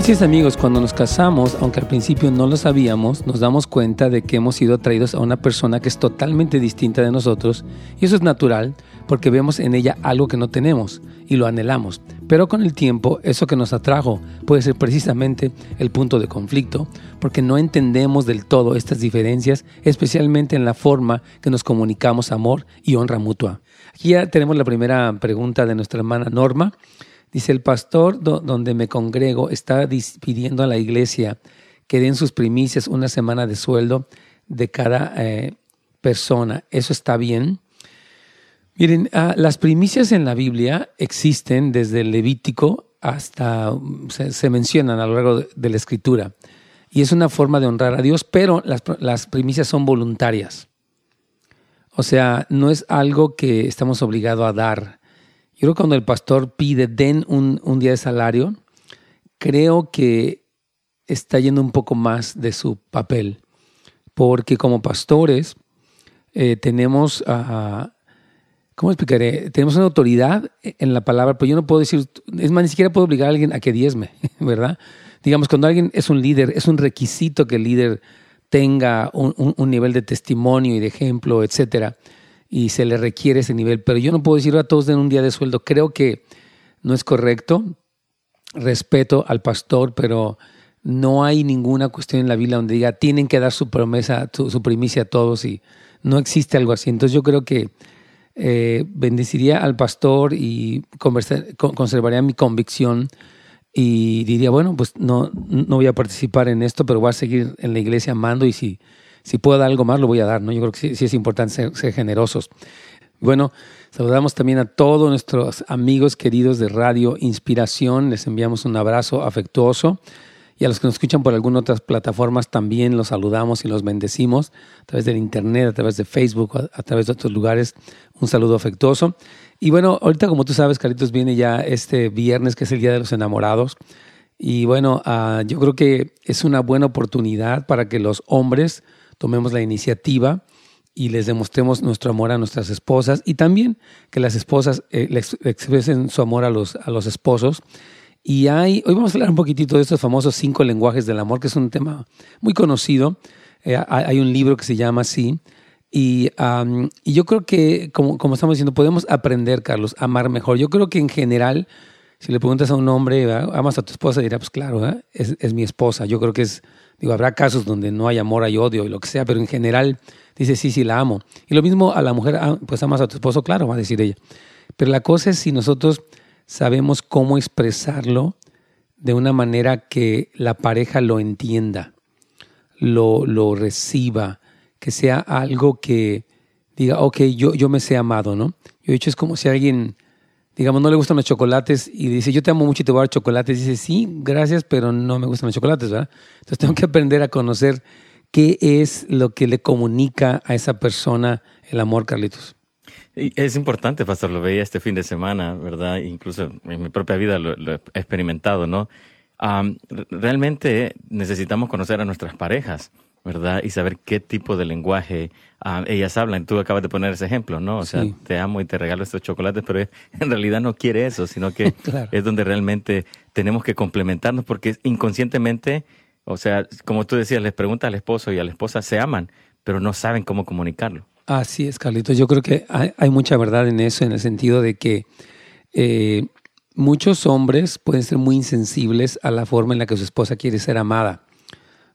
Así es amigos, cuando nos casamos, aunque al principio no lo sabíamos, nos damos cuenta de que hemos sido atraídos a una persona que es totalmente distinta de nosotros y eso es natural porque vemos en ella algo que no tenemos y lo anhelamos. Pero con el tiempo, eso que nos atrajo puede ser precisamente el punto de conflicto porque no entendemos del todo estas diferencias, especialmente en la forma que nos comunicamos amor y honra mutua. Aquí ya tenemos la primera pregunta de nuestra hermana Norma. Dice, el pastor donde me congrego está pidiendo a la iglesia que den sus primicias una semana de sueldo de cada eh, persona. ¿Eso está bien? Miren, ah, las primicias en la Biblia existen desde el Levítico hasta, se, mencionan a lo largo de, la escritura. Y es una forma de honrar a Dios, pero las, las primicias son voluntarias. O sea, no es algo que estamos obligados a dar yo creo que cuando el pastor pide, den un, día de salario, creo que está yendo un poco más de su papel. Porque como pastores eh, tenemos, ¿cómo explicaré? Tenemos una autoridad en la palabra, pero yo no puedo decir, es más, ni siquiera puedo obligar a alguien a que diezme, ¿verdad? Digamos, cuando alguien es un líder, es un requisito que el líder tenga un, un nivel de testimonio y de ejemplo, etcétera y se le requiere ese nivel. Pero yo no puedo decir a todos den un día de sueldo. Creo que no es correcto. Respeto al pastor, pero no hay ninguna cuestión en la Biblia donde diga tienen que dar su promesa, su, primicia a todos y no existe algo así. Entonces yo creo que eh, bendeciría al pastor y conservaría mi convicción y diría, bueno, pues no, no voy a participar en esto, pero voy a seguir en la iglesia amando y si si puedo dar algo más, lo voy a dar, ¿no? Yo creo que sí, es importante ser, generosos. Bueno, saludamos también a todos nuestros amigos queridos de Radio Inspiración. Les enviamos un abrazo afectuoso. Y a los que nos escuchan por algunas otras plataformas también los saludamos y los bendecimos a través del Internet, a través de Facebook, a, través de otros lugares. Un saludo afectuoso. Y bueno, ahorita como tú sabes, Caritos, viene ya este viernes que es el Día de los Enamorados. Y bueno, ah, yo creo que es una buena oportunidad para que los hombres tomemos la iniciativa y les demostremos nuestro amor a nuestras esposas y también que las esposas eh, expresen su amor a los, a los esposos. Y hoy vamos a hablar un poquitito de estos famosos cinco lenguajes del amor, que es un tema muy conocido. Eh, hay un libro que se llama así. Y, y yo creo que, como, como, estamos diciendo, podemos aprender, Carlos, a amar mejor. Yo creo que en general, si le preguntas a un hombre, ¿amas a tu esposa? Dirá, pues claro, es, es mi esposa. Yo creo que es Digo, habrá casos donde no hay amor, hay odio y lo que sea, pero en general dice, sí, sí, la amo. Y lo mismo a la mujer, ah, pues amas a tu esposo, claro, va a decir ella. Pero la cosa es si nosotros sabemos cómo expresarlo de una manera que la pareja lo entienda, lo, lo reciba, que sea algo que diga, ok, yo, yo me sé amado, ¿no? Yo he dicho, es como si alguien digamos, no le gustan los chocolates y dice, yo te amo mucho y te voy a dar chocolates, dice, sí, gracias, pero no me gustan los chocolates, ¿verdad? Entonces tengo que aprender a conocer qué es lo que le comunica a esa persona el amor, Carlitos. Es importante, Pastor, lo veía este fin de semana, ¿verdad? Incluso en mi propia vida lo, he experimentado, ¿no? realmente necesitamos conocer a nuestras parejas. ¿verdad? Y saber qué tipo de lenguaje ah, ellas hablan. Tú acabas de poner ese ejemplo, ¿no? O sea, te amo y te regalo estos chocolates, pero en realidad no quiere eso, sino que es donde realmente tenemos que complementarnos porque inconscientemente, o sea, como tú decías, les pregunta al esposo y a la esposa se aman, pero no saben cómo comunicarlo. Así es, Carlitos. Yo creo que hay, mucha verdad en eso, en el sentido de que eh, muchos hombres pueden ser muy insensibles a la forma en la que su esposa quiere ser amada.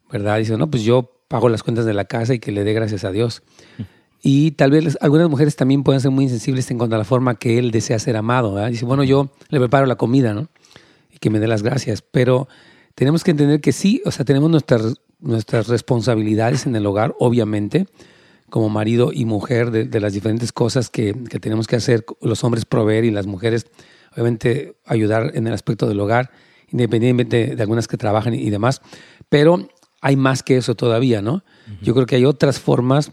¿Verdad? Dice, no, pues yo pago las cuentas de la casa y que le dé gracias a Dios. Y tal vez algunas mujeres también pueden ser muy insensibles en cuanto a la forma que él desea ser amado. Dice, bueno, yo le preparo la comida, ¿no? Y que me dé las gracias. Pero tenemos que entender que sí, o sea, tenemos nuestras, nuestras responsabilidades en el hogar, obviamente, como marido y mujer, de, las diferentes cosas que, que, tenemos que hacer, los hombres proveer y las mujeres, obviamente, ayudar en el aspecto del hogar, independientemente de algunas que trabajan y demás. Pero hay más que eso todavía, ¿no? Yo creo que hay otras formas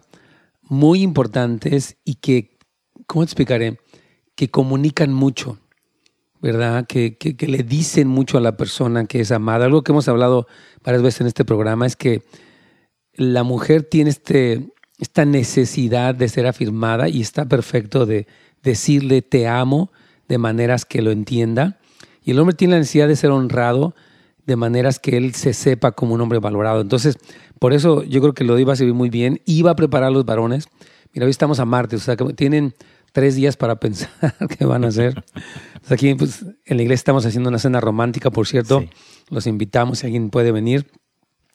muy importantes y que, ¿cómo te explicaré? Que comunican mucho, ¿verdad? Que, que, le dicen mucho a la persona que es amada. Algo que hemos hablado varias veces en este programa es que la mujer tiene este, esta necesidad de ser afirmada y está perfecto de decirle te amo de maneras que lo entienda. Y el hombre tiene la necesidad de ser honrado de maneras que él se sepa como un hombre valorado. Entonces, por eso yo creo que lo iba a servir muy bien. Iba a preparar a los varones. Mira, hoy estamos a martes, o sea, que tienen tres días para pensar qué van a hacer. aquí pues, en la iglesia estamos haciendo una cena romántica, por cierto. Los invitamos si alguien puede venir.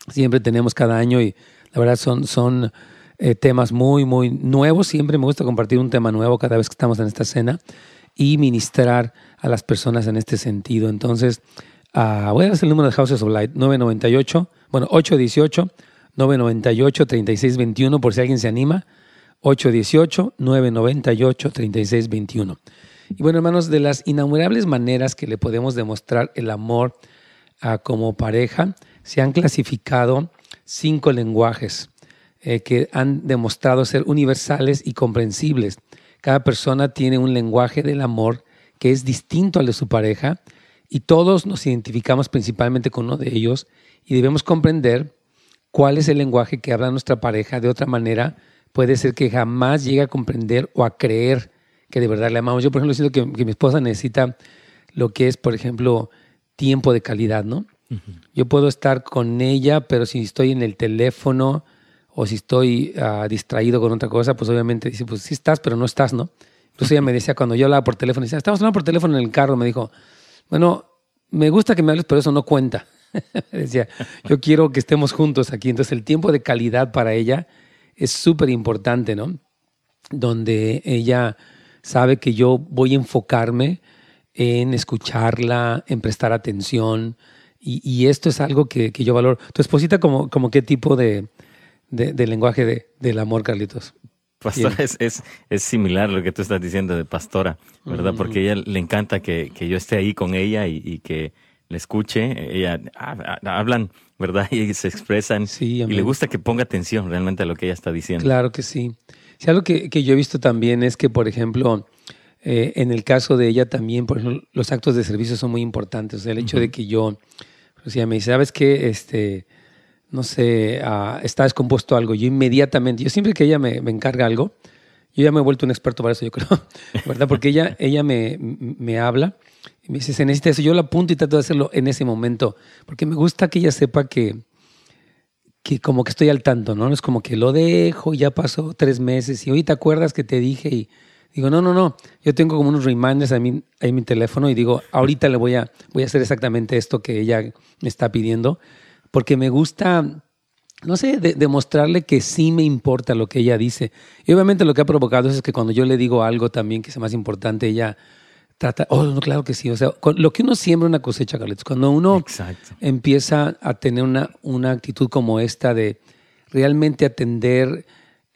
Siempre tenemos cada año y la verdad son, son eh, temas muy, muy nuevos. Siempre me gusta compartir un tema nuevo cada vez que estamos en esta cena y ministrar a las personas en este sentido. Entonces, uh, voy a dar el número de Houses of Light, 998, bueno, 818 998 3621 por si alguien se anima. 818-998-3621. Y bueno, hermanos, de las innumerables maneras que le podemos demostrar el amor a como pareja, se han clasificado cinco lenguajes eh, que han demostrado ser universales y comprensibles. Cada persona tiene un lenguaje del amor que es distinto al de su pareja y todos nos identificamos principalmente con uno de ellos y debemos comprender cuál es el lenguaje que habla nuestra pareja de otra manera puede ser que jamás llegue a comprender o a creer que de verdad le amamos. Yo, por ejemplo, siento que, mi esposa necesita lo que es, por ejemplo, tiempo de calidad, ¿no? Yo puedo estar con ella, pero si estoy en el teléfono o si estoy ah, distraído con otra cosa, pues obviamente dice, pues sí estás, pero no estás, ¿no? Entonces ella me decía, cuando yo hablaba por teléfono, decía, estamos hablando por teléfono en el carro, me dijo, bueno, me gusta que me hables, pero eso no cuenta. decía, yo quiero que estemos juntos aquí. Entonces el tiempo de calidad para ella es súper importante, ¿no? Donde ella sabe que yo voy a enfocarme en escucharla, en prestar atención, y, esto es algo que, yo valoro. ¿Tu esposita como, como qué tipo de, lenguaje de, del amor, Carlitos? Pastora, es, es, es, similar lo que tú estás diciendo de pastora, ¿verdad? Mm. Porque a ella le encanta que, que, yo esté ahí con ella y, que le escuche. Ella hablan ¿verdad? Y se expresan. y le gusta que ponga atención realmente a lo que ella está diciendo. Claro que sí. Sí, algo que, que yo he visto también es que, por ejemplo, eh, en el caso de ella también, por ejemplo, los actos de servicio son muy importantes. O sea, el hecho de que yo, pues ella me dice, ¿sabes qué? Este, no sé, uh, está descompuesto algo. Yo inmediatamente, yo siempre que ella me, encarga algo, yo ya me he vuelto un experto para eso, yo creo, ¿verdad? Porque ella, ella me, me habla y me dice, se necesita eso. Yo lo apunto y trato de hacerlo en ese momento, porque me gusta que ella sepa que, que como que estoy al tanto, ¿no? Es como que lo dejo, ya pasó tres meses y hoy te acuerdas que te dije y digo, no, no, no, yo tengo como unos reminders ahí, mí en mi teléfono y digo, ahorita le voy a, voy a hacer exactamente esto que ella me está pidiendo, porque me gusta, no sé, demostrarle que sí me importa lo que ella dice. Y obviamente lo que ha provocado es que cuando yo le digo algo también que es más importante, ella trata, oh, no, claro que sí. O sea, lo que uno siembra una cosecha, Carlitos. Cuando uno empieza a tener una, una actitud como esta de realmente atender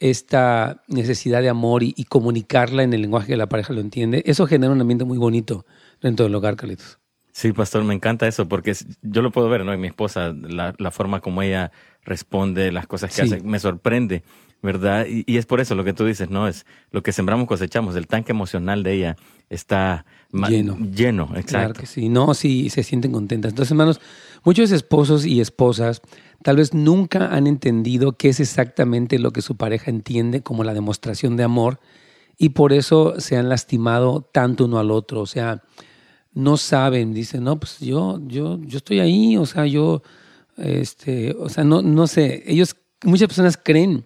esta necesidad de amor y, comunicarla en el lenguaje que la pareja lo entiende, eso genera un ambiente muy bonito dentro del hogar, Carlitos. Sí, pastor, me encanta eso porque yo lo puedo ver, ¿no? En mi esposa, la, la forma como ella responde, las cosas que hace, me sorprende. ¿verdad? Y, es por eso lo que tú dices, ¿no? Es lo que sembramos cosechamos. El tanque emocional de ella está lleno. Lleno, exacto. Claro que sí. No, sí, se sienten contentas. Entonces, hermanos, muchos esposos y esposas tal vez nunca han entendido qué es exactamente lo que su pareja entiende como la demostración de amor y por eso se han lastimado tanto uno al otro. O sea, no saben, dicen, no, pues yo, yo, yo estoy ahí, o sea, yo, este, o sea, no, no sé, ellos, muchas personas creen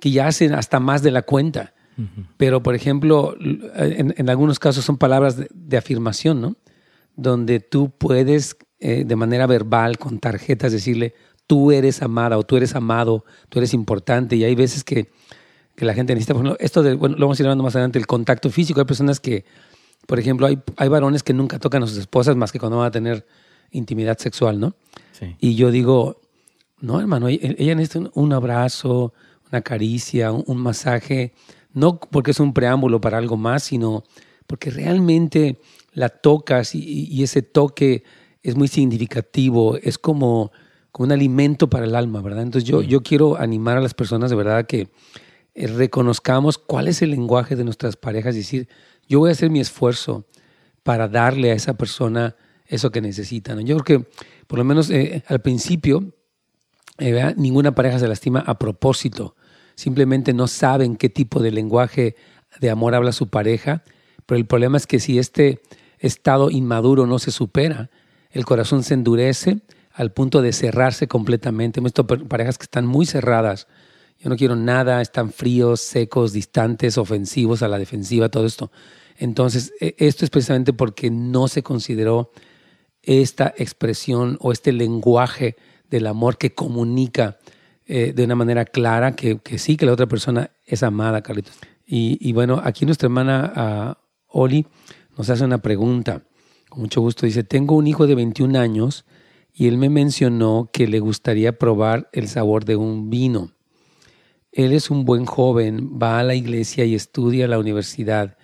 que ya hacen hasta más de la cuenta. Pero, por ejemplo, en, algunos casos son palabras de, afirmación, ¿no? Donde tú puedes, eh, de manera verbal, con tarjetas, decirle, tú eres amada o tú eres amado, tú eres importante. Y hay veces que, que la gente necesita, por ejemplo, esto de, bueno, lo vamos a ir hablando más adelante, el contacto físico. Hay personas que, por ejemplo, hay, hay varones que nunca tocan a sus esposas más que cuando van a tener intimidad sexual, ¿no? Sí. Y yo digo, no, hermano, ella necesita un abrazo, una caricia, un, masaje, no porque es un preámbulo para algo más, sino porque realmente la tocas y, ese toque es muy significativo, es como, como, un alimento para el alma, ¿verdad? Entonces yo, yo quiero animar a las personas de verdad que eh, reconozcamos cuál es el lenguaje de nuestras parejas, y decir, yo voy a hacer mi esfuerzo para darle a esa persona eso que necesita. Yo creo que por lo menos eh, al principio eh, ninguna pareja se lastima a propósito simplemente no saben qué tipo de lenguaje de amor habla su pareja, pero el problema es que si este estado inmaduro no se supera, el corazón se endurece al punto de cerrarse completamente. Hemos visto parejas que están muy cerradas. Yo no quiero nada, están fríos, secos, distantes, ofensivos a la defensiva, todo esto. Entonces, e, esto es precisamente porque no se consideró esta expresión o este lenguaje del amor que comunica eh, de una manera clara que, sí, que la otra persona es amada, Carlitos. Y, bueno, aquí nuestra hermana uh, Oli nos hace una pregunta. Con mucho gusto dice, tengo un hijo de 21 años y él me mencionó que le gustaría probar el sabor de un vino. Él es un buen joven, va a la iglesia y estudia a la universidad.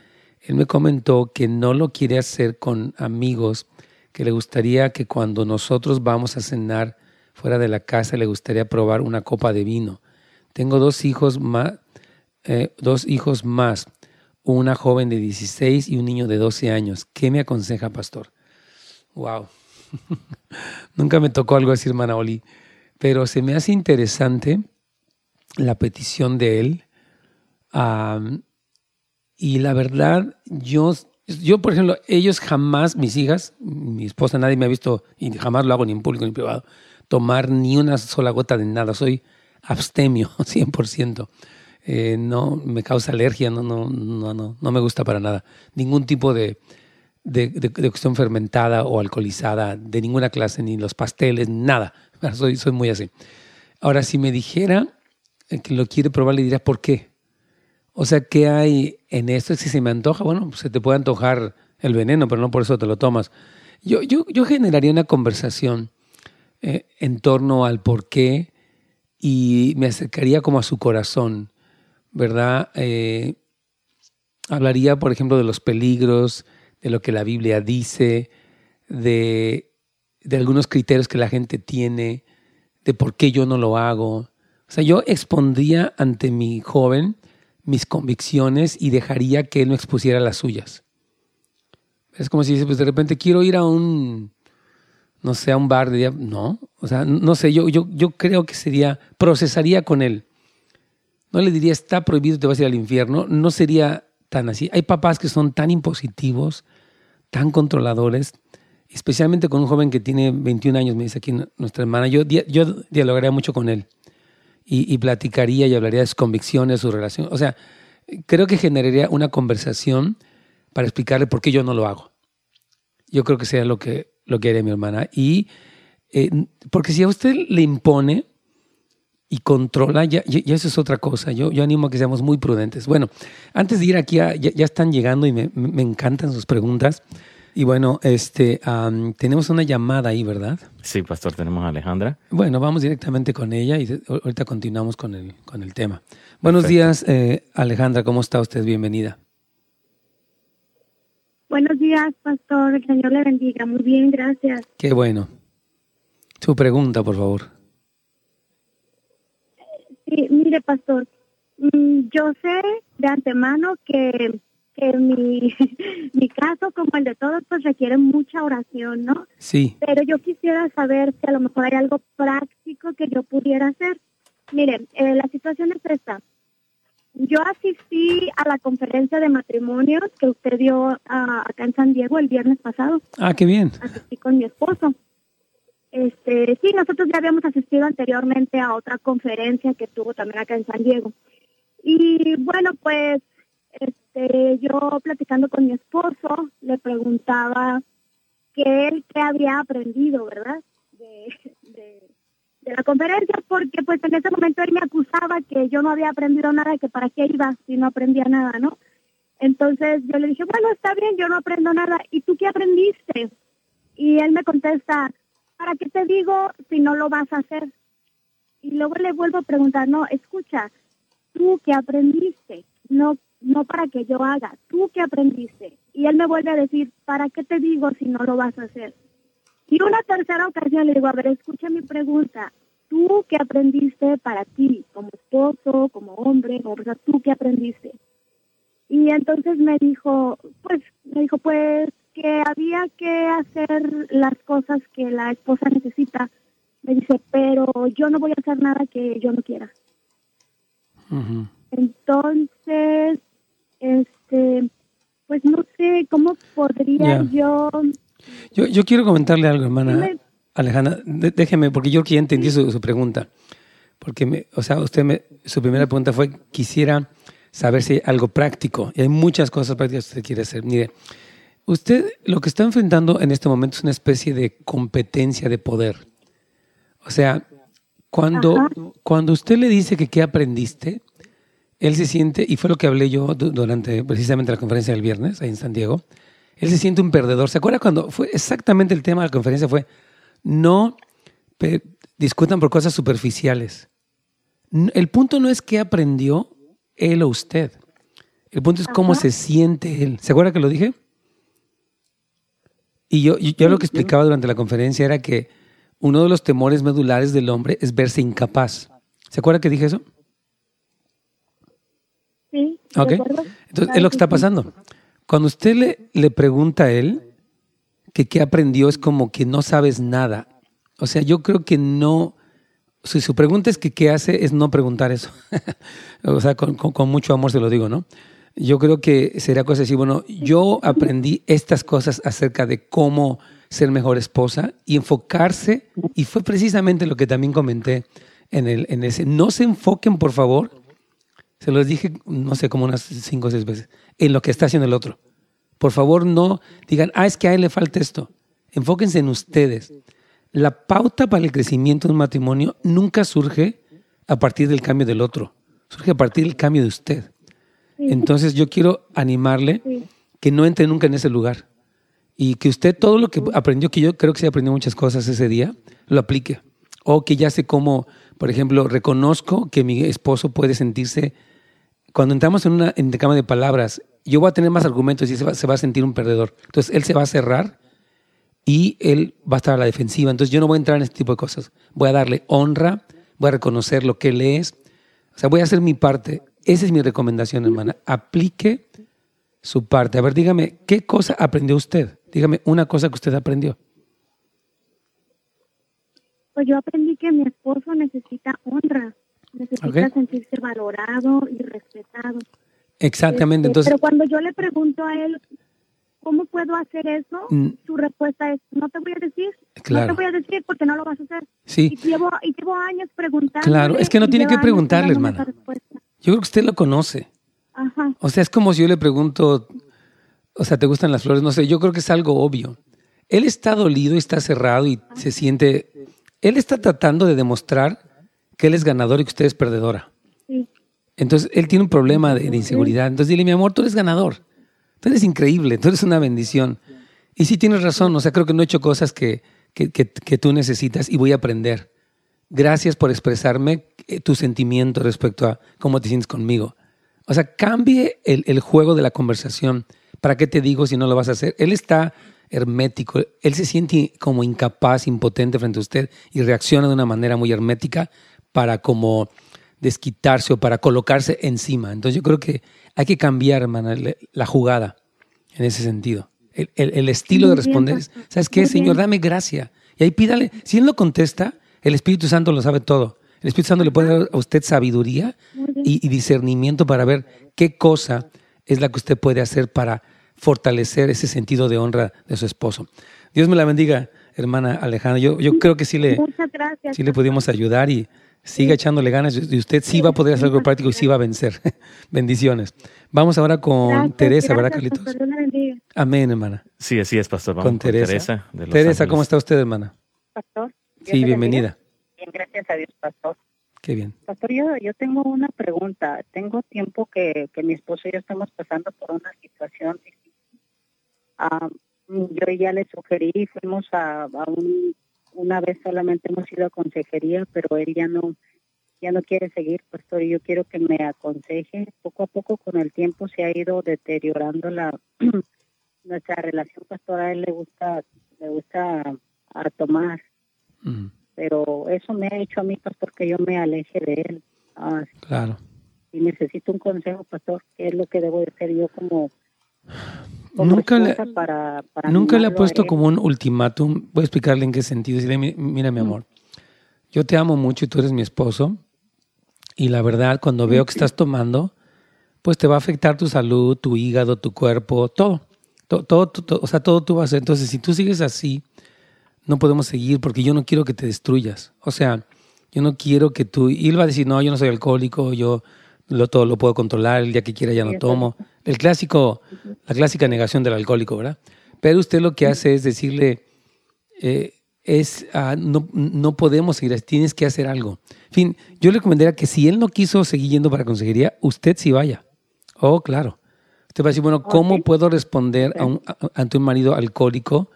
Él me comentó que no lo quiere hacer con amigos, que le gustaría que cuando nosotros vamos a cenar fuera de la casa le gustaría probar una copa de vino. Tengo dos hijos más, eh, dos hijos más, una joven de 16 y un niño de 12 años. ¿Qué me aconseja, pastor? Wow. Nunca me tocó algo así, hermana pero se me hace interesante la petición de él. Y la verdad, yo, yo, por ejemplo, ellos jamás, mis hijas, mi esposa, nadie me ha visto, y jamás lo hago ni en público ni en privado, tomar ni una sola gota de nada. Soy abstemio, 100%. Eh, no me causa alergia, no, no, no, no, no me gusta para nada. Ningún tipo de, de, de, cuestión fermentada o alcoholizada, de ninguna clase, ni los pasteles, nada. Soy, soy muy así. Ahora, si me dijera que lo quiere probar, le diría, ¿por qué? O sea, ¿qué hay en esto? Si se me antoja, bueno, se te puede antojar el veneno, pero no por eso te lo tomas. Yo, yo, yo generaría una conversación eh, en torno al por qué y me acercaría como a su corazón, ¿verdad? Eh, hablaría, por ejemplo, de los peligros, de lo que la Biblia dice, de, de algunos criterios que la gente tiene, de por qué yo no lo hago. O sea, yo expondría ante mi joven mis convicciones y dejaría que él me expusiera las suyas. Es como si dice, pues de repente quiero ir a un no sé, a un bar de no, o sea, no sé, yo, yo, yo creo que sería, procesaría con él. No le diría, está prohibido, te vas a ir al infierno, no sería tan así. Hay papás que son tan impositivos, tan controladores, especialmente con un joven que tiene 21 años, me dice aquí nuestra hermana, yo, yo dialogaría mucho con él y, platicaría y hablaría de sus convicciones, su relación. O sea, creo que generaría una conversación para explicarle por qué yo no lo hago. Yo creo que sería lo que lo que haría mi hermana. Y eh, porque si a usted le impone y controla, ya, ya, eso es otra cosa. Yo, yo animo a que seamos muy prudentes. Bueno, antes de ir aquí, ya, están llegando y me, encantan sus preguntas. Y bueno, este, tenemos una llamada ahí, ¿verdad? Sí, pastor, tenemos a Alejandra. Bueno, vamos directamente con ella y ahorita continuamos con el, con el tema. Buenos días, eh, Alejandra, ¿cómo está usted? Bienvenida. Buenos días, pastor. El Señor le bendiga. Muy bien, gracias. Qué bueno. Su pregunta, por favor. Sí, mire, pastor. Mm, yo sé de antemano que, que mi, mi caso, como el de todos, pues requiere mucha oración, ¿no? Sí. Pero yo quisiera saber si a lo mejor hay algo práctico que yo pudiera hacer. Mire, eh, la situación es esta. Yo asistí a la conferencia de matrimonios que usted dio ah, acá en San Diego el viernes pasado. Ah, qué bien. Asistí con mi esposo. Este, sí, nosotros ya habíamos asistido anteriormente a otra conferencia que tuvo también acá en San Diego. Y bueno, pues este, yo platicando con mi esposo le preguntaba que él qué había aprendido, ¿verdad? De, de la conferencia porque pues en ese momento él me acusaba que yo no había aprendido nada, que para qué iba si no aprendía nada, ¿no? Entonces yo le dije, bueno, está bien, yo no aprendo nada. ¿Y tú qué aprendiste? Y él me contesta, ¿para qué te digo si no lo vas a hacer? Y luego le vuelvo a preguntar, no, escucha, ¿tú qué aprendiste? No, no para que yo haga, ¿tú qué aprendiste? Y él me vuelve a decir, ¿para qué te digo si no lo vas a hacer? Y una tercera ocasión le digo, a ver, escucha mi pregunta. ¿Tú qué aprendiste para ti, como esposo, como hombre, como persona, tú qué aprendiste? Y entonces me dijo, pues, me dijo, pues, que había que hacer las cosas que la esposa necesita. Me dice, pero yo no voy a hacer nada que yo no quiera. Entonces, este, pues no sé cómo podría yo Yo, yo quiero comentarle algo, hermana Alejandra. déjeme, porque yo ya entendí su, su, pregunta. Porque, me, o sea, usted me, su primera pregunta fue, quisiera saber si hay algo práctico. Y hay muchas cosas prácticas que usted quiere hacer. Mire, usted lo que está enfrentando en este momento es una especie de competencia de poder. O sea, cuando, cuando usted le dice que qué aprendiste, él se siente, y fue lo que hablé yo durante precisamente la conferencia del viernes ahí en San Diego, él se siente un perdedor. ¿Se acuerda cuando fue exactamente el tema de la conferencia? Fue, no discutan por cosas superficiales. El punto no es qué aprendió él o usted. El punto es cómo se siente él. ¿Se acuerda que lo dije? Y yo, yo lo que explicaba durante la conferencia era que uno de los temores medulares del hombre es verse incapaz. ¿Se acuerda que dije eso? Ok. Entonces, es lo que está pasando. Cuando usted le, le pregunta a él que qué aprendió, es como que no sabes nada. O sea, yo creo que no. Si su pregunta es que qué hace, es no preguntar eso. o sea, con, con, mucho amor se lo digo, ¿no? Yo creo que sería cosa de decir, bueno, yo aprendí estas cosas acerca de cómo ser mejor esposa y enfocarse, y fue precisamente lo que también comenté en, el, en ese, no se enfoquen, por favor, se los dije, no sé, como unas cinco o seis veces, en lo que está haciendo el otro. Por favor, no digan, ah, es que a él le falta esto. Enfóquense en ustedes. La pauta para el crecimiento de un matrimonio nunca surge a partir del cambio del otro, surge a partir del cambio de usted. Entonces yo quiero animarle que no entre nunca en ese lugar y que usted todo lo que aprendió, que yo creo que se aprendió muchas cosas ese día, lo aplique. O que ya sé cómo, por ejemplo, reconozco que mi esposo puede sentirse, cuando entramos en una cama de palabras, yo voy a tener más argumentos y se va, se va a sentir un perdedor. Entonces él se va a cerrar y él va a estar a la defensiva. Entonces yo no voy a entrar en este tipo de cosas. Voy a darle honra, voy a reconocer lo que él es. O sea, voy a hacer mi parte. Esa es mi recomendación, hermana. Aplique su parte. A ver, dígame, ¿qué cosa aprendió usted? Dígame una cosa que usted aprendió. Pues yo aprendí que mi esposo necesita honra, necesita sentirse valorado y respetado. Exactamente. Este, entonces, pero cuando yo le pregunto a él, ¿cómo puedo hacer eso? Mm. Su respuesta es, no te voy a decir. No te voy a decir porque no lo vas a hacer. Sí. Y llevo, y llevo años preguntando. Claro, es que no tiene que preguntarle, hermana. Yo creo que usted lo conoce. O sea, es como si yo le pregunto, o sea, ¿te gustan las flores? No sé, yo creo que es algo obvio. Él está dolido y está cerrado y se siente... Él está tratando de demostrar que él es ganador y que usted es perdedora. Entonces, él tiene un problema de, inseguridad. Entonces, dile, mi amor, tú eres ganador. Tú eres increíble, tú eres una bendición. Y sí tienes razón, o sea, creo que no he hecho cosas que, que, que tú necesitas y voy a aprender. Gracias por expresarme eh, tu sentimiento respecto a cómo te sientes conmigo. O sea, cambie el, juego de la conversación. ¿Para qué te digo si no lo vas a hacer? Él está hermético, él se siente como incapaz, impotente frente a usted y reacciona de una manera muy hermética para como desquitarse o para colocarse encima. Entonces yo creo que hay que cambiar, hermana, la jugada en ese sentido. El, estilo de responder es, ¿sabes qué, Señor? Dame gracia. Y ahí pídale, si Él no contesta, el Espíritu Santo lo sabe todo. El Espíritu Santo le puede dar a usted sabiduría y, discernimiento para ver qué cosa es la que usted puede hacer para fortalecer ese sentido de honra de su esposo. Dios me la bendiga, hermana Alejandra. Yo, yo creo que sí le, sí le pudimos ayudar y siga echándole ganas y usted sí va a poder hacer algo práctico y sí va a vencer. Bendiciones. Vamos ahora con Teresa, ¿verdad, Carlitos? Amén, hermana. Sí, así es, pastor. con, Teresa. Teresa, ¿cómo está usted, hermana? Pastor. Sí, bienvenida. Bien, gracias a Dios, pastor. Qué bien. Pastor, yo, yo tengo una pregunta. Tengo tiempo que, que mi esposo y yo estamos pasando por una situación difícil. Ah, yo ya le sugerí, fuimos a, a un, una vez solamente hemos ido a consejería, pero él ya no ya no quiere seguir, pastor, y yo quiero que me aconseje. Poco a poco con el tiempo se ha ido deteriorando la nuestra relación, pastor. A él le gusta le gusta a tomar. Mm pero eso me ha hecho a mí, pastor, que yo me aleje de él. Ah, claro. Y necesito un consejo, pastor, ¿qué es lo que debo de hacer yo como... nunca le, para, nunca le ha puesto como un ultimátum. Voy a explicarle en qué sentido. Decirle, mira, mi amor, yo te amo mucho y tú eres mi esposo. Y la verdad, cuando veo que estás tomando, pues te va a afectar tu salud, tu hígado, tu cuerpo, todo. Todo, todo, o sea, todo tú vas a hacer. Entonces, si tú sigues así, no podemos seguir porque yo no quiero que te destruyas. O sea, yo no quiero que tú... Y él va a decir, no, yo no soy alcohólico, yo lo, todo lo puedo controlar, el día que quiera ya no tomo. El clásico, la clásica negación del alcohólico, ¿verdad? Pero usted lo que hace es decirle, eh, es, ah, no, no podemos seguir, tienes que hacer algo. En fin, yo le recomendaría que si él no quiso seguir yendo para consejería, usted sí vaya. Oh, claro. Usted va a decir, bueno, ¿cómo puedo responder a un, ante un marido alcohólico?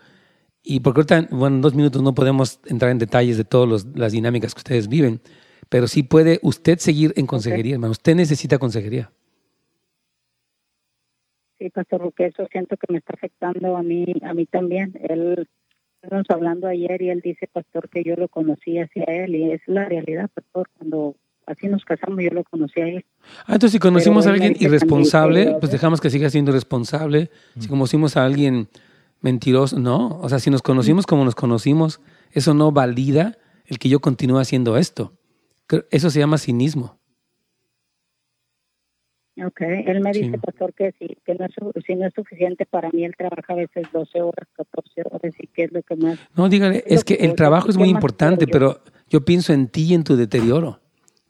Y porque ahorita, bueno, en dos minutos no podemos entrar en detalles de todas las dinámicas que ustedes viven, pero sí puede usted seguir en consejería, hermano. Usted necesita consejería. Sí, pastor, porque eso siento que me está afectando a mí, a mí también. Él Estamos hablando ayer y él dice, pastor, que yo lo conocí hacia él y es la realidad, pastor, cuando así nos casamos yo lo conocí a él. Ah, entonces si conocimos a alguien irresponsable, pues dejamos que siga siendo responsable. Si conocimos a alguien mentiroso, no. O sea, si nos conocimos como nos conocimos, eso no valida el que yo continúe haciendo esto. Eso se llama cinismo. Ok, él me dice, pastor, que, si, que no es, si no es suficiente para mí, él trabaja a veces 12 horas, 14 horas, y qué es lo que más... No, dígale, es, que, el trabajo es muy importante, pero yo pienso en ti y en tu deterioro.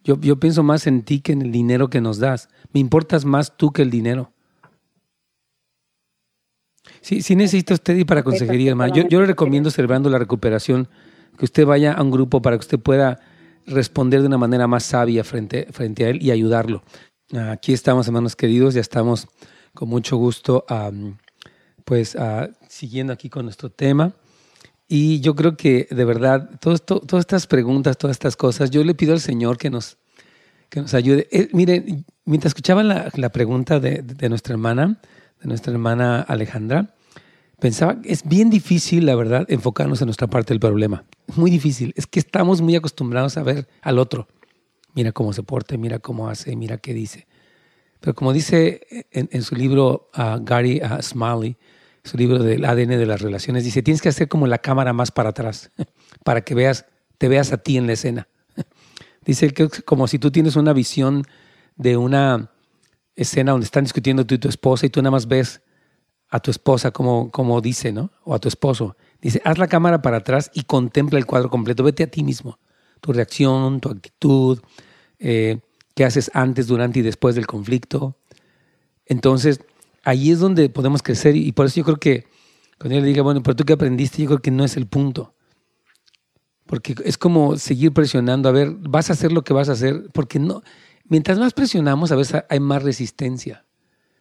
Yo, yo pienso más en ti que en el dinero que nos das. Me importas más tú que el dinero. Sí, sí necesita usted ir para consejería, hermano. Yo, yo le recomiendo, celebrando la recuperación, que usted vaya a un grupo para que usted pueda responder de una manera más sabia frente, frente a él y ayudarlo. Aquí estamos, hermanos queridos, ya estamos con mucho gusto, pues siguiendo aquí con nuestro tema. Y yo creo que de verdad, todas estas preguntas, todas estas cosas, yo le pido al Señor que nos, que nos ayude. Eh, mire, mientras escuchaban la, la pregunta de, de, nuestra hermana, de nuestra hermana Alejandra, pensaba, es bien difícil, la verdad, enfocarnos en nuestra parte del problema. Muy difícil. Es que estamos muy acostumbrados a ver al otro mira cómo se porta, mira cómo hace, mira qué dice. Pero como dice en, su libro Gary uh, Smalley, su libro del ADN de las relaciones, dice, tienes que hacer como la cámara más para atrás, para que veas, te veas a ti en la escena. dice que como si tú tienes una visión de una escena donde están discutiendo tú y tu esposa y tú nada más ves a tu esposa como, como dice, ¿no? O a tu esposo. Dice, haz la cámara para atrás y contempla el cuadro completo, vete a ti mismo tu reacción, tu actitud, eh, qué haces antes, durante y después del conflicto. Entonces, ahí es donde podemos crecer y por eso yo creo que cuando él le diga, bueno, pero tú qué aprendiste, yo creo que no es el punto. Porque es como seguir presionando, a ver, vas a hacer lo que vas a hacer, porque no, mientras más presionamos, a veces hay más resistencia.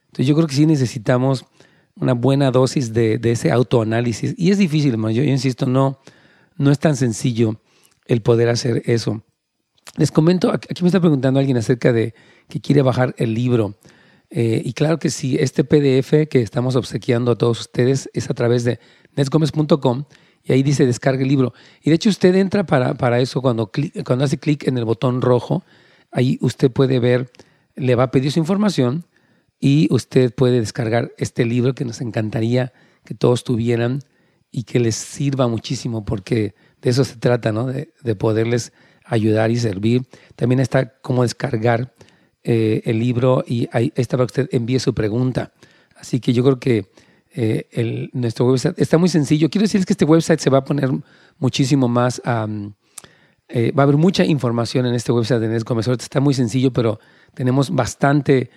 Entonces yo creo que sí necesitamos una buena dosis de, de ese autoanálisis. Y es difícil, hermano, yo, insisto, no, no es tan sencillo el poder hacer eso. Les comento, aquí me está preguntando alguien acerca de que quiere bajar el libro. Eh, y claro que sí, este PDF que estamos obsequiando a todos ustedes es a través de netsgomez.com y ahí dice descargue el libro. Y de hecho usted entra para, para eso cuando, cuando hace clic en el botón rojo, ahí usted puede ver, le va a pedir su información y usted puede descargar este libro que nos encantaría que todos tuvieran y que les sirva muchísimo porque de eso se trata, ¿no? De, poderles ayudar y servir. También está cómo descargar eh, el libro y ahí está para que usted envíe su pregunta. Así que yo creo que eh, el, nuestro website está muy sencillo. Quiero decir que este website se va a poner muchísimo más, eh, va a haber mucha información en este website de Nes Está muy sencillo, pero tenemos bastante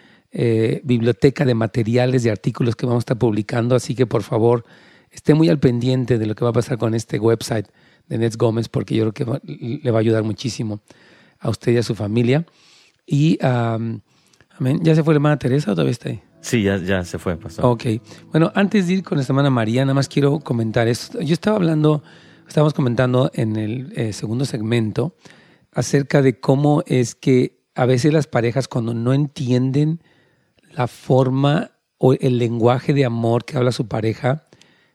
biblioteca de materiales, de artículos que vamos a estar publicando. Así que por favor, esté muy al pendiente de lo que va a pasar con este website de Nets Gómez, porque yo creo que le va a ayudar muchísimo a usted y a su familia. Y, amén. ¿Ya se fue la hermana Teresa o todavía está ahí? Sí, ya, ya se fue, pastor. Ok. Bueno, antes de ir con esta hermana María, nada más quiero comentar esto. Yo estaba hablando, estábamos comentando en el eh, segundo segmento acerca de cómo es que a veces las parejas cuando no entienden la forma o el lenguaje de amor que habla su pareja,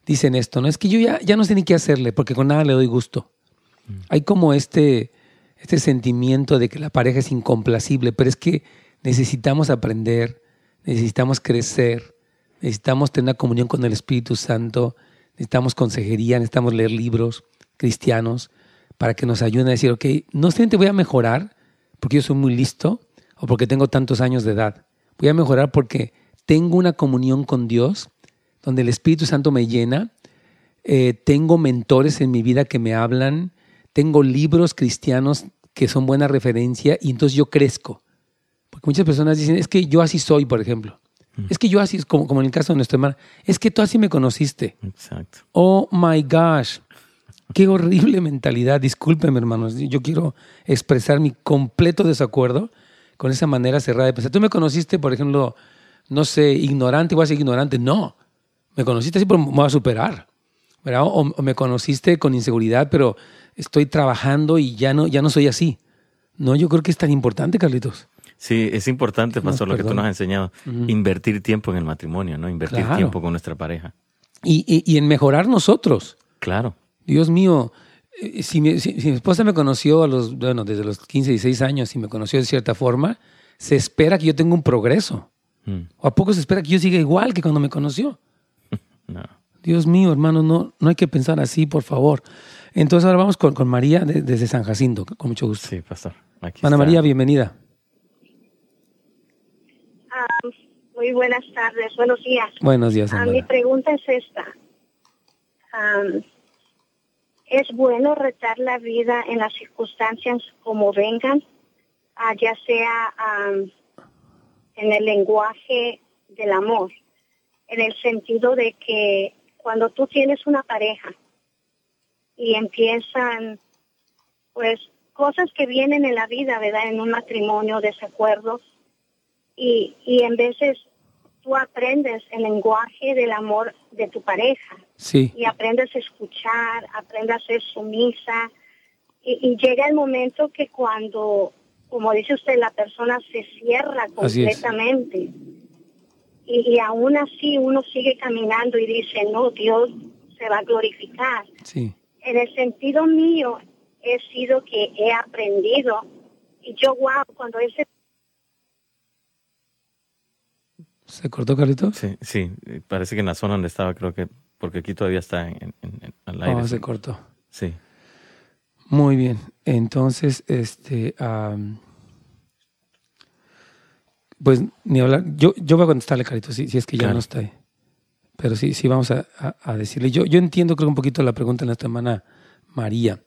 dicen esto, ¿no? Es que yo ya, ya no sé ni qué hacerle porque con nada le doy gusto. Mm. Hay como este, este sentimiento de que la pareja es incomplacible, pero es que necesitamos aprender, necesitamos crecer, necesitamos tener una comunión con el Espíritu Santo, necesitamos consejería, necesitamos leer libros cristianos para que nos ayuden a decir, ok, no solamente voy a mejorar porque yo soy muy listo o porque tengo tantos años de edad, voy a mejorar porque tengo una comunión con Dios donde el Espíritu Santo me llena. Eh, tengo mentores en mi vida que me hablan. Tengo libros cristianos que son buena referencia y entonces yo crezco. Porque muchas personas dicen, es que yo así soy, por ejemplo. Es que yo así, como, como en el caso de nuestra hermana, es que tú así me conociste. Exacto. Oh my gosh. Qué horrible mentalidad. Discúlpeme, hermanos. Yo quiero expresar mi completo desacuerdo con esa manera cerrada de pensar. Tú me conociste, por ejemplo, no sé, ignorante, voy a ser ignorante. No. Me conociste así, pero me voy a superar. ¿verdad? O, me conociste con inseguridad, pero estoy trabajando y ya no, ya no soy así. No, yo creo que es tan importante, Carlitos. Sí, es importante, Pastor, lo que tú nos has enseñado. Invertir tiempo en el matrimonio, ¿no? Invertir tiempo con nuestra pareja. Y, y, en mejorar nosotros. Claro. Dios mío, si mi, si, mi, esposa me conoció a los, bueno, desde los 15, 16 años y me conoció de cierta forma, se espera que yo tenga un progreso. Mm. ¿O a poco se espera que yo siga igual que cuando me conoció? no. Dios mío, hermano, no, no hay que pensar así, por favor. Entonces ahora vamos con, con María desde San Jacinto, con mucho gusto. Sí, pastor. Ana María, bienvenida. Muy buenas tardes, buenos días. Buenos días. Ah, mi pregunta es esta. ¿Es bueno retar la vida en las circunstancias como vengan, ah, ya sea en el lenguaje del amor, en el sentido de que cuando tú tienes una pareja y empiezan, pues, cosas que vienen en la vida, ¿verdad? En un matrimonio, desacuerdos, y, y en veces tú aprendes el lenguaje del amor de tu pareja. Sí. Y aprendes a escuchar, aprendes a ser sumisa. Y, llega el momento que cuando, como dice usted, la persona se cierra completamente. Y, y aún así uno sigue caminando y dice, no, Dios se va a glorificar. Sí. En el sentido mío, he sido que he aprendido. Y yo, wow, cuando ese ¿Se cortó, Carlitos? Sí, sí. Parece que en la zona donde estaba, creo que, porque aquí todavía está en, en, al aire. Oh, se cortó. Sí. Muy bien. Entonces, este, pues ni hablar. Yo, yo voy a contestarle, Carlitos, si, si es que ya no está ahí. Pero sí, sí vamos a, a, decirle. Yo, yo entiendo, creo, un poquito la pregunta de nuestra hermana María.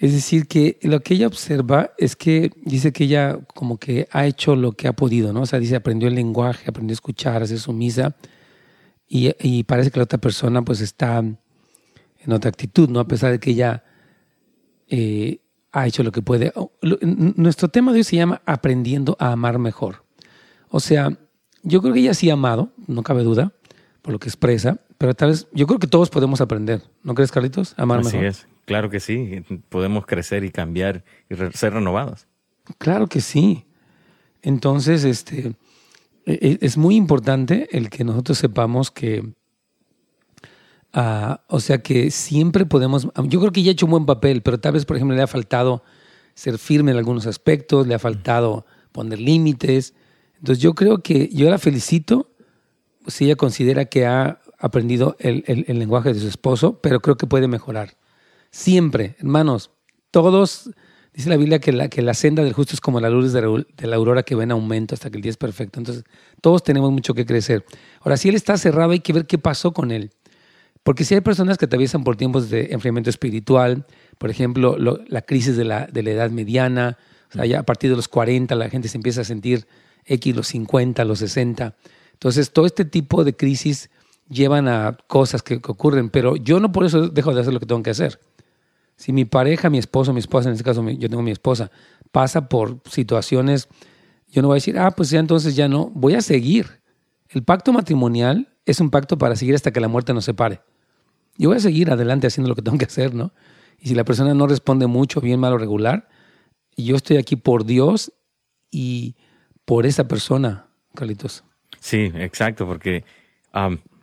Es decir, que lo que ella observa es que dice que ella como que ha hecho lo que ha podido, ¿no? O sea, dice, aprendió el lenguaje, aprendió a escuchar, a ser sumisa, y, y parece que la otra persona pues está en otra actitud, ¿no? A pesar de que ella eh, ha hecho lo que puede. Nuestro tema de hoy se llama Aprendiendo a amar mejor. O sea, yo creo que ella sí ha amado, no cabe duda, por lo que expresa, pero tal vez yo creo que todos podemos aprender, ¿no crees, Carlitos? Amar Así mejor. es. Claro que sí, podemos crecer y cambiar y ser renovados. Claro que sí. Entonces, este, e, e, es muy importante el que nosotros sepamos que, uh, o sea, que siempre podemos, yo creo que ya ha hecho un buen papel, pero tal vez, por ejemplo, le ha faltado ser firme en algunos aspectos, le ha faltado poner límites. Entonces, yo creo que yo la felicito si ella considera que ha aprendido el, el lenguaje de su esposo, pero creo que puede mejorar. Siempre, hermanos, todos, dice la Biblia que la, que la senda del justo es como la luz de la, aurora que va en aumento hasta que el día es perfecto. Entonces, todos tenemos mucho que crecer. Ahora, si él está cerrado, hay que ver qué pasó con él. Porque si hay personas que atraviesan por tiempos de enfriamiento espiritual, por ejemplo, la crisis de la, de la edad mediana, o sea, ya a partir de los 40 la gente se empieza a sentir X, los 50, los 60. Entonces, todo este tipo de crisis llevan a cosas que, ocurren, pero yo no por eso dejo de hacer lo que tengo que hacer. Si mi pareja, mi esposo, mi esposa, en este caso yo tengo mi esposa, pasa por situaciones, yo no voy a decir, ah, pues ya entonces ya no, voy a seguir. El pacto matrimonial es un pacto para seguir hasta que la muerte nos separe. Yo voy a seguir adelante haciendo lo que tengo que hacer, ¿no? Y si la persona no responde mucho, bien, mal o regular, yo estoy aquí por Dios y por esa persona, Carlitos. Sí, exacto, porque,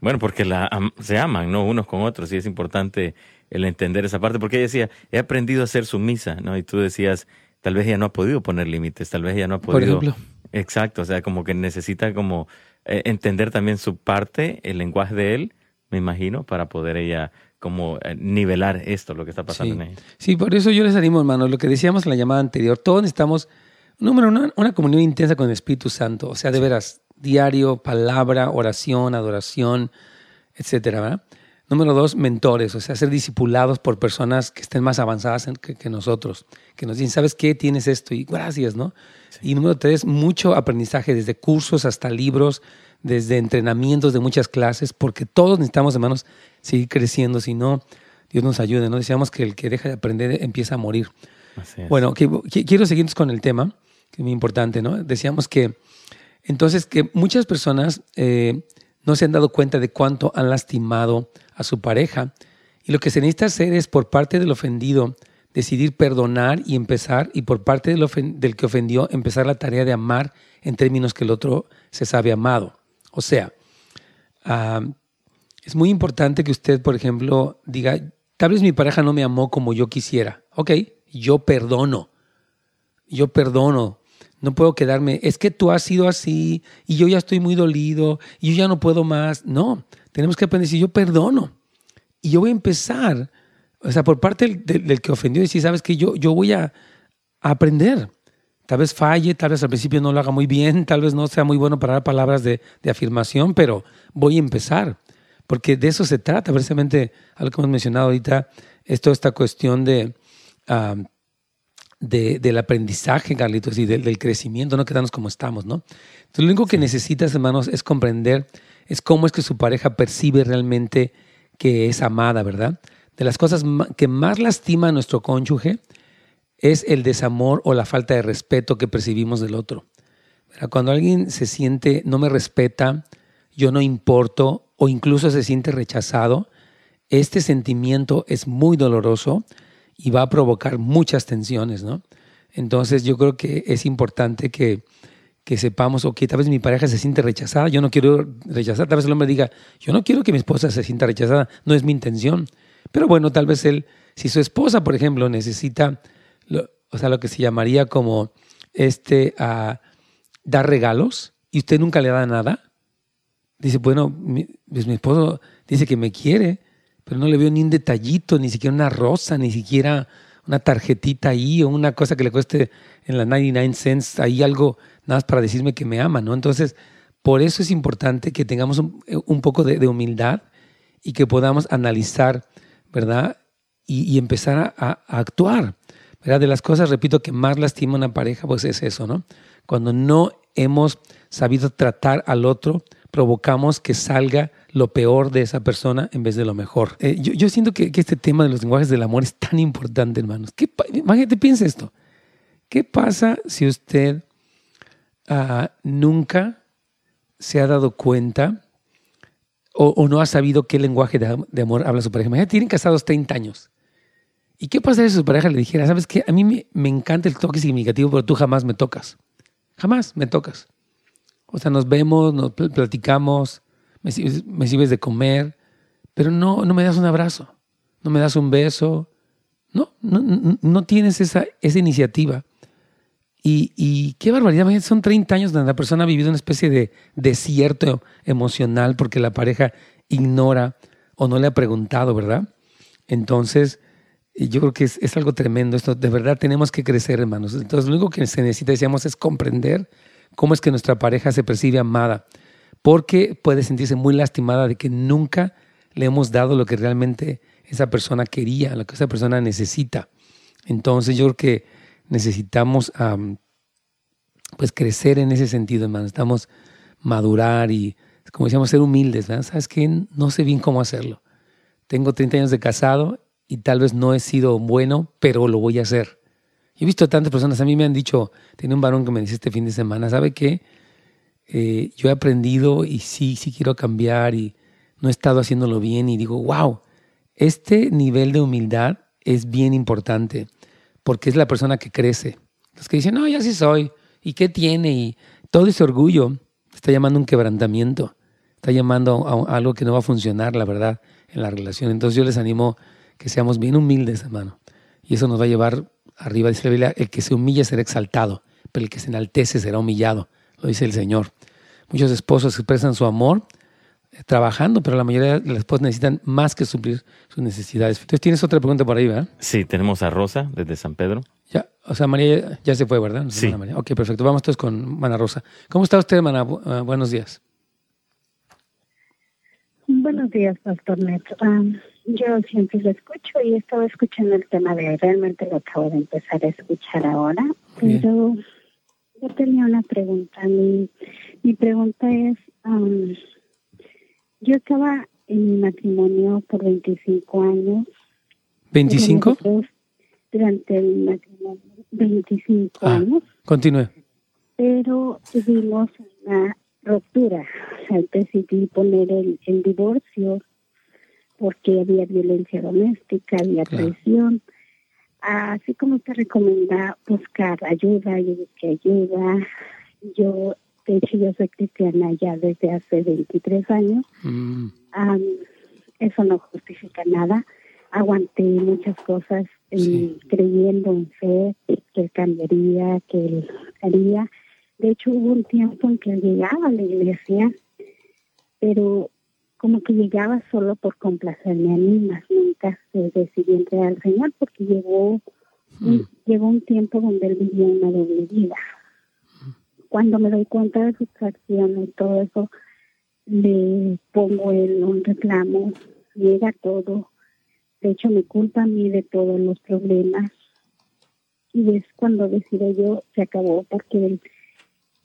bueno, porque la, se aman, ¿no? Unos con otros, y es importante el entender esa parte, porque ella decía, he aprendido a ser sumisa, ¿no? Y tú decías, tal vez ella no ha podido poner límites, tal vez ella no ha podido... Por ejemplo. Exacto, o sea, como que necesita como eh, entender también su parte, el lenguaje de él, me imagino, para poder ella como eh, nivelar esto, lo que está pasando sí. en ella. Sí, por eso yo les animo, hermano, lo que decíamos en la llamada anterior, todos necesitamos, número uno, una comunión intensa con el Espíritu Santo, o sea, de veras, diario, palabra, oración, adoración, etcétera, ¿verdad? Número dos, mentores, o sea, ser discipulados por personas que estén más avanzadas que, nosotros, que nos dicen, ¿sabes qué? Tienes esto y gracias, ¿no? Y número tres, mucho aprendizaje, desde cursos hasta libros, desde entrenamientos de muchas clases, porque todos necesitamos, hermanos, seguir creciendo, si no, Dios nos ayude, ¿no? Decíamos que el que deja de aprender empieza a morir. Bueno, quiero seguir con el tema, que es muy importante, ¿no? Decíamos que, entonces, que muchas personas eh, no se han dado cuenta de cuánto han lastimado a su pareja. Y lo que se necesita hacer es, por parte del ofendido, decidir perdonar y empezar, y por parte del, del que ofendió, empezar la tarea de amar en términos que el otro se sabe amado. O sea, es muy importante que usted, por ejemplo, diga, tal vez mi pareja no me amó como yo quisiera. Ok, yo perdono. Yo perdono. No puedo quedarme, es que tú has sido así y yo ya estoy muy dolido y yo ya no puedo más. No, tenemos que aprender si yo perdono. Y yo voy a empezar, o sea, por parte del, que ofendió, decir, sabes que yo, yo voy a, aprender. Tal vez falle, tal vez al principio no lo haga muy bien, tal vez no sea muy bueno para dar palabras de, afirmación, pero voy a empezar. Porque de eso se trata, precisamente, algo que hemos mencionado ahorita, es toda esta cuestión de, del aprendizaje, Carlitos, y del, crecimiento, no quedarnos como estamos, ¿no? Entonces, lo único que necesitas, hermanos, es comprender es cómo es que su pareja percibe realmente que es amada, ¿verdad? De las cosas que más lastima a nuestro cónyuge es el desamor o la falta de respeto que percibimos del otro. Cuando alguien se siente no me respeta, yo no importo o incluso se siente rechazado, este sentimiento es muy doloroso y va a provocar muchas tensiones, ¿no? Entonces yo creo que es importante que, que sepamos, ok, tal vez mi pareja se siente rechazada, yo no quiero rechazar, tal vez el hombre diga, yo no quiero que mi esposa se sienta rechazada, no es mi intención. Pero bueno, tal vez él, si su esposa, por ejemplo, necesita, o sea, lo que se llamaría como este, a dar regalos y usted nunca le da nada, dice, bueno, mi, pues mi esposo dice que me quiere, pero no le veo ni un detallito, ni siquiera una rosa, ni siquiera una tarjetita ahí o una cosa que le cueste en la 99 cents, ahí algo nada más para decirme que me ama, ¿no? Entonces, por eso es importante que tengamos un, poco de, humildad y que podamos analizar, ¿verdad? Y, empezar a, a, actuar, ¿verdad? De las cosas, repito, que más lastima una pareja, pues es eso, ¿no? Cuando no hemos sabido tratar al otro, provocamos que salga lo peor de esa persona en vez de lo mejor. Eh, yo, siento que, este tema de los lenguajes del amor es tan importante, hermanos. ¿Qué, imagínate, piensa esto. ¿Qué pasa si usted ah, nunca se ha dado cuenta o, no ha sabido qué lenguaje de, amor habla su pareja? Imagínate, tienen casados 30 años. ¿Y qué pasa si su pareja le dijera, sabes qué, a mí me, me encanta el toque significativo, pero tú jamás me tocas? Jamás me tocas. O sea, nos vemos, nos platicamos, me sirves, de comer, pero no, no me das un abrazo, no me das un beso, no, no, no tienes esa, esa iniciativa. Y, y, qué barbaridad, son 30 años donde la persona ha vivido una especie de desierto emocional porque la pareja ignora o no le ha preguntado, ¿verdad? Entonces, yo creo que es, es, algo tremendo esto. De verdad tenemos que crecer, hermanos. Entonces, lo único que se necesita, decíamos, es comprender cómo es que nuestra pareja se percibe amada porque puede sentirse muy lastimada de que nunca le hemos dado lo que realmente esa persona quería, lo que esa persona necesita. Entonces yo creo que necesitamos pues crecer en ese sentido, hermano. Necesitamos madurar y, como decíamos, ser humildes. ¿Sabes qué? No sé bien cómo hacerlo. Tengo 30 años de casado y tal vez no he sido bueno, pero lo voy a hacer. He visto tantas personas, a mí me han dicho, tiene un varón que me dice este fin de semana, ¿sabe qué? Eh, yo he aprendido y sí, sí quiero cambiar y no he estado haciéndolo bien y digo, wow, este nivel de humildad es bien importante porque es la persona que crece. Los que dicen, no, ya sí soy, ¿y qué tiene? Y todo ese orgullo está llamando un quebrantamiento, está llamando a, algo que no va a funcionar, la verdad, en la relación. Entonces yo les animo que seamos bien humildes, hermano. Y eso nos va a llevar arriba, dice la Biblia, el que se humilla será exaltado, pero el que se enaltece será humillado lo dice el Señor. Muchos esposos expresan su amor eh, trabajando, pero la mayoría de las esposas necesitan más que suplir sus necesidades. Entonces, tienes otra pregunta por ahí, ¿verdad? Sí, tenemos a Rosa desde San Pedro. Ya, o sea, María ya se fue, ¿verdad? Sí. Ok, perfecto. Vamos entonces con Mana Rosa. ¿Cómo está usted, Mana? buenos días. buenos días, Pastor Neto. yo siempre lo escucho y estaba escuchando el tema de realmente lo acabo de empezar a escuchar ahora, pero yo tenía una pregunta. Mi, mi pregunta es, yo estaba en mi matrimonio por 25 años. ¿25? Durante el matrimonio, 25 ah, años. Continúe. Pero tuvimos una ruptura. O sea, decidí poner el, divorcio porque había violencia doméstica, había presión. Así como te recomienda buscar ayuda, yo busqué ayuda. Yo, de hecho, yo soy cristiana ya desde hace 23 años. Mm. eso no justifica nada. Aguanté muchas cosas eh, creyendo en fe, que él cambiaría, que él haría. De hecho, hubo un tiempo en que llegaba a la iglesia, pero como que llegaba solo por complacerme a mí, más nunca se decidí entregar al Señor, porque llegó, un, hmm. llegó un tiempo donde él vivía una doble vida. Cuando me doy cuenta de sus acciones y todo eso, le pongo en un reclamo, llega todo. De hecho, me culpa a mí de todos los problemas. Y es cuando decido yo, se acabó, porque él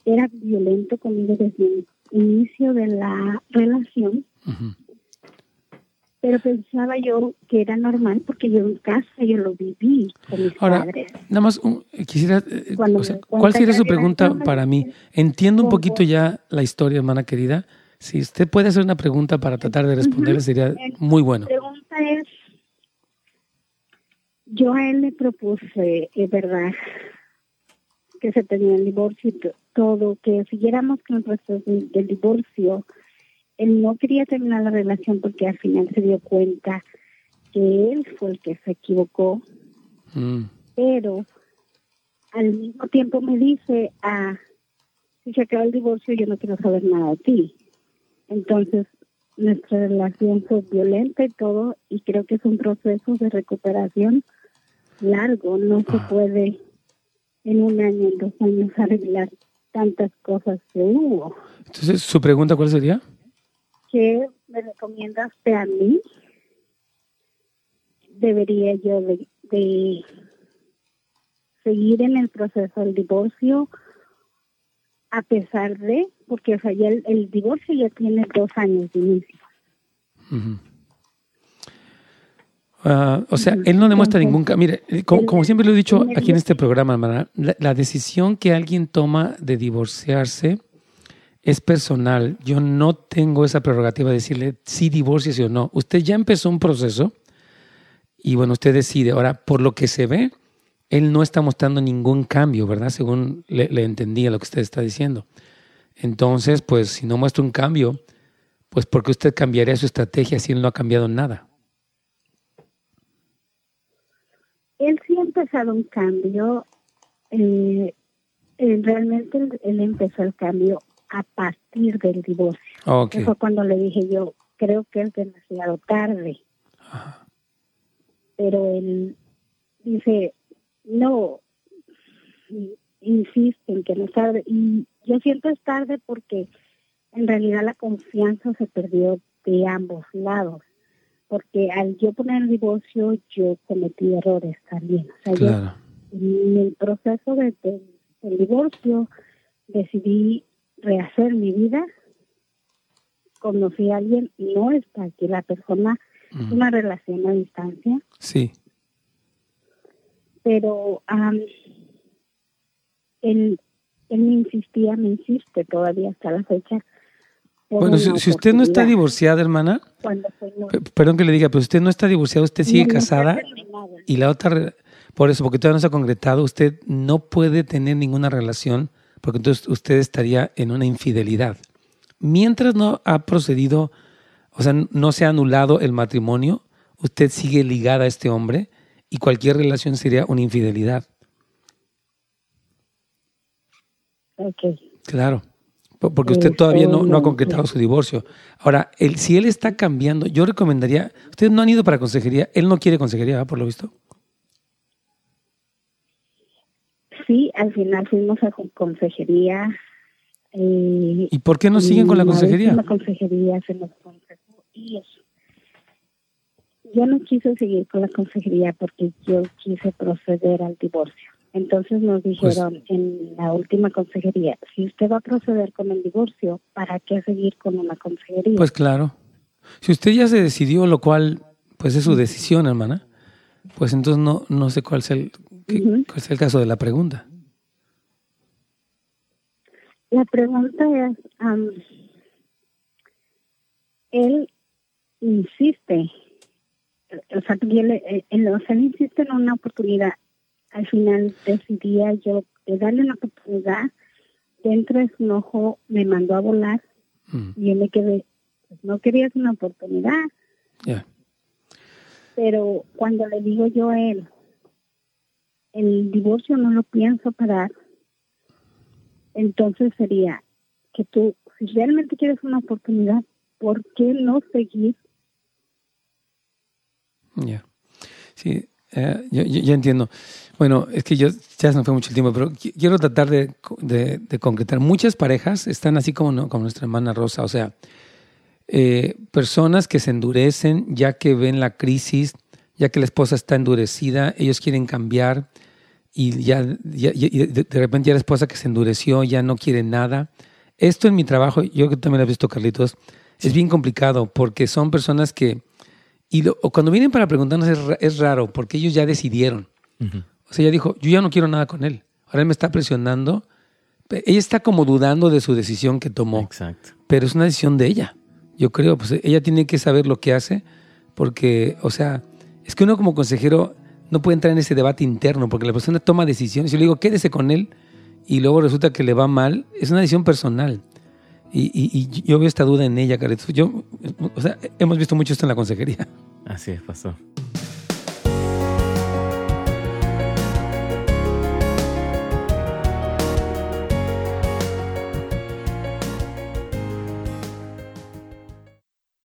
era violento conmigo desde el inicio de la relación. Pero pensaba yo que era normal porque yo en casa yo lo viví con mis Ahora, Nada más quisiera, eh, ¿cuál sería su pregunta para mí? Entiendo un poquito ya la historia, hermana querida. Si usted puede hacer una pregunta para tratar de responder, sería muy bueno. La pregunta es, yo a él le propuse, es verdad, que se tenía el divorcio todo, que siguiéramos con el proceso del divorcio. Él no quería terminar la relación porque al final se dio cuenta que él fue el que se equivocó, mm. pero al mismo tiempo me dice, ah, si se acaba el divorcio yo no quiero saber nada de ti. Entonces nuestra relación fue violenta y todo, y creo que es un proceso de recuperación largo, no se ah. puede en un año, en dos años arreglar tantas cosas que hubo. Entonces, ¿su pregunta cuál sería? ¿Qué me recomiendas a mí? ¿Debería yo de, seguir en el proceso del divorcio a pesar de, porque o sea, ya el, divorcio ya tiene dos años de inicio? Ah, o sea, él no demuestra ningún Mire, eh, como, siempre lo he dicho aquí en este programa, hermana, la, decisión que alguien toma de divorciarse es personal. Yo no tengo esa prerrogativa de decirle si divorciese o no. Usted ya empezó un proceso y bueno, usted decide. Ahora, por lo que se ve, él no está mostrando ningún cambio, ¿verdad? Según le, le entendía lo que usted está diciendo. Entonces, pues si no muestra un cambio, pues porque usted cambiaría su estrategia si él no ha cambiado nada? él sí ha empezado un cambio. Eh, eh, realmente él, empezó el cambio a partir del divorcio. Okay. fue cuando le dije yo, creo que es demasiado tarde. Pero él dice, no, insiste en que no es tarde. Y yo siento es tarde porque en realidad la confianza se perdió de ambos lados porque al yo poner el divorcio yo cometí errores también. O sea, en el proceso de, del divorcio decidí rehacer mi vida, conocí a alguien, no está aquí la persona, una relación a distancia. Sí. Pero él, él me insistía, me insiste todavía hasta la fecha, bueno, si, usted no está divorciada, hermana, perdón que le diga, pero usted no está divorciada, usted sigue casada y la otra, por eso, porque todavía no se ha concretado, usted no puede tener ninguna relación porque entonces usted estaría en una infidelidad. Mientras no ha procedido, o sea, no se ha anulado el matrimonio, usted sigue ligada a este hombre y cualquier relación sería una infidelidad. Ok. Claro. Porque usted todavía no, ha concretado su divorcio. Ahora, si él está cambiando, yo recomendaría, ustedes no han ido para consejería, él no quiere consejería, por lo visto. Sí, al final fuimos a consejería. Eh, ¿Y por qué no siguen con la consejería? La consejería se nos yo no quise seguir con la consejería porque yo quise proceder al divorcio. Entonces nos pues dijeron en la última consejería, si usted va a proceder con el divorcio, ¿para qué seguir con una consejería? Pues claro. Si usted ya se decidió, lo cual pues es su decisión, hermana, pues entonces no, no sé cuál es el, cuál es el caso de la pregunta. La pregunta es, él insiste, o sea, él, él, él insiste en una oportunidad al final decidía yo darle una oportunidad, dentro de su ojo me mandó a volar mm. y yo me quedé, pues, no querías una oportunidad. Pero cuando le digo yo a él, el divorcio no lo pienso parar, entonces sería que tú, si realmente quieres una oportunidad, ¿por qué no seguir? Ya. Sí, eh, yo, entiendo. Bueno, es que yo ya se me fue mucho el tiempo, pero quiero tratar de, concretar. Muchas parejas están así como, como nuestra hermana Rosa, o sea, eh, personas que se endurecen ya que ven la crisis, ya que la esposa está endurecida, ellos quieren cambiar y ya, de, repente ya la esposa que se endureció ya no quiere nada. Esto en mi trabajo, yo que también lo he visto, Carlitos, es bien complicado porque son personas que y cuando vienen para preguntarnos es, raro porque ellos ya decidieron. O sea, ella dijo, yo ya no quiero nada con él. Ahora él me está presionando. Ella está como dudando de su decisión que tomó. Exacto. Pero es una decisión de ella. Yo creo, pues ella tiene que saber lo que hace porque, o sea, es que uno como consejero no puede entrar en ese debate interno porque la persona toma decisiones. Si yo le digo, quédese con él y luego resulta que le va mal, es una decisión personal. Y, yo veo esta duda en ella, Carlitos. Yo, o sea, hemos visto mucho esto en la consejería. Así es, pastor.